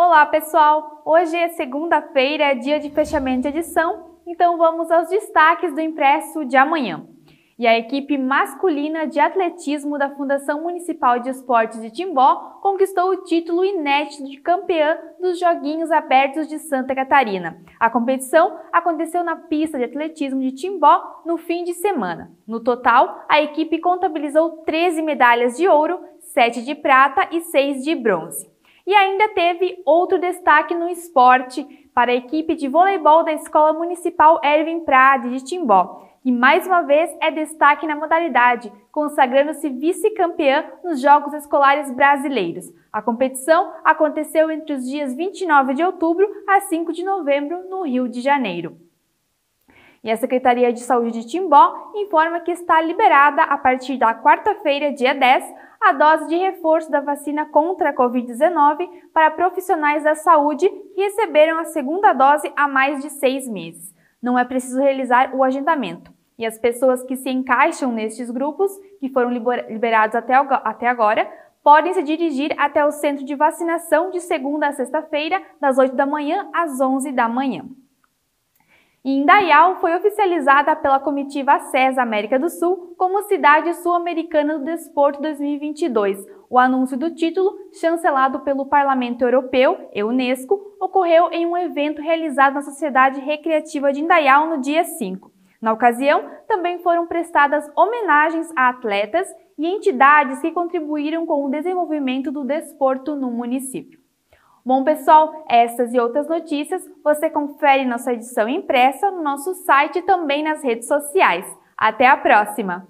Olá, pessoal! Hoje é segunda-feira, dia de fechamento de edição, então vamos aos destaques do impresso de amanhã. E a equipe masculina de atletismo da Fundação Municipal de Esportes de Timbó conquistou o título inédito de campeã dos Joguinhos Abertos de Santa Catarina. A competição aconteceu na pista de atletismo de Timbó no fim de semana. No total, a equipe contabilizou 13 medalhas de ouro, 7 de prata e 6 de bronze. E ainda teve outro destaque no esporte para a equipe de voleibol da Escola Municipal Erwin Prade de Timbó, que mais uma vez é destaque na modalidade, consagrando-se vice-campeã nos Jogos Escolares Brasileiros. A competição aconteceu entre os dias 29 de outubro a 5 de novembro no Rio de Janeiro. E a Secretaria de Saúde de Timbó informa que está liberada a partir da quarta-feira, dia 10, a dose de reforço da vacina contra a Covid-19 para profissionais da saúde que receberam a segunda dose há mais de seis meses. Não é preciso realizar o agendamento. E as pessoas que se encaixam nestes grupos, que foram liberados até, agora, podem se dirigir até o centro de vacinação de segunda a sexta-feira, das 8 da manhã às 11 da manhã. E Indaial foi oficializada pela comitiva SES América do Sul como Cidade Sul-Americana do Desporto 2022. O anúncio do título, chancelado pelo Parlamento Europeu Unesco, ocorreu em um evento realizado na Sociedade Recreativa de Indaial no dia 5. Na ocasião, também foram prestadas homenagens a atletas e entidades que contribuíram com o desenvolvimento do desporto no município. Bom, pessoal, essas e outras notícias você confere na sua edição impressa no nosso site e também nas redes sociais. Até a próxima!